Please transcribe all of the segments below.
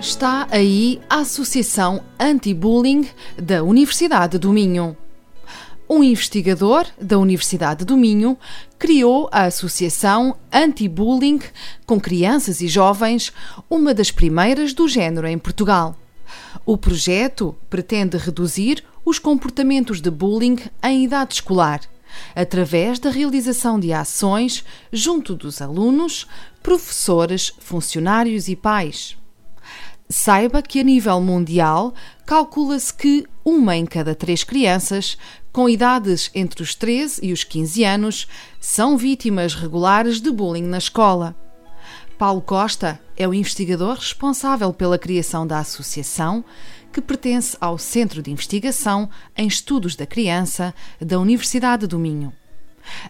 Está aí a Associação Anti-Bullying da Universidade do Minho. Um investigador da Universidade do Minho criou a Associação Anti-Bullying com crianças e jovens, uma das primeiras do género em Portugal. O projeto pretende reduzir os comportamentos de bullying em idade escolar, através da realização de ações junto dos alunos, professores, funcionários e pais. Saiba que, a nível mundial, calcula-se que uma em cada três crianças com idades entre os 13 e os 15 anos são vítimas regulares de bullying na escola. Paulo Costa é o investigador responsável pela criação da associação, que pertence ao Centro de Investigação em Estudos da Criança da Universidade do Minho.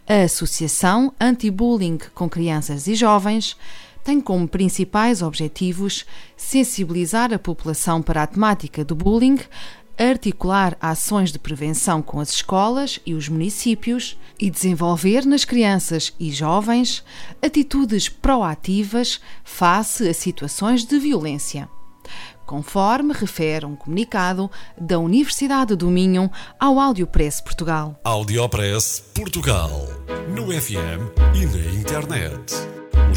A Associação Anti-Bullying com Crianças e Jovens tem como principais objetivos sensibilizar a população para a temática do bullying, articular ações de prevenção com as escolas e os municípios e desenvolver nas crianças e jovens atitudes proativas face a situações de violência. Conforme refere um comunicado da Universidade do Minho ao Audiopress Portugal. Audiopress Portugal. No FM e na internet.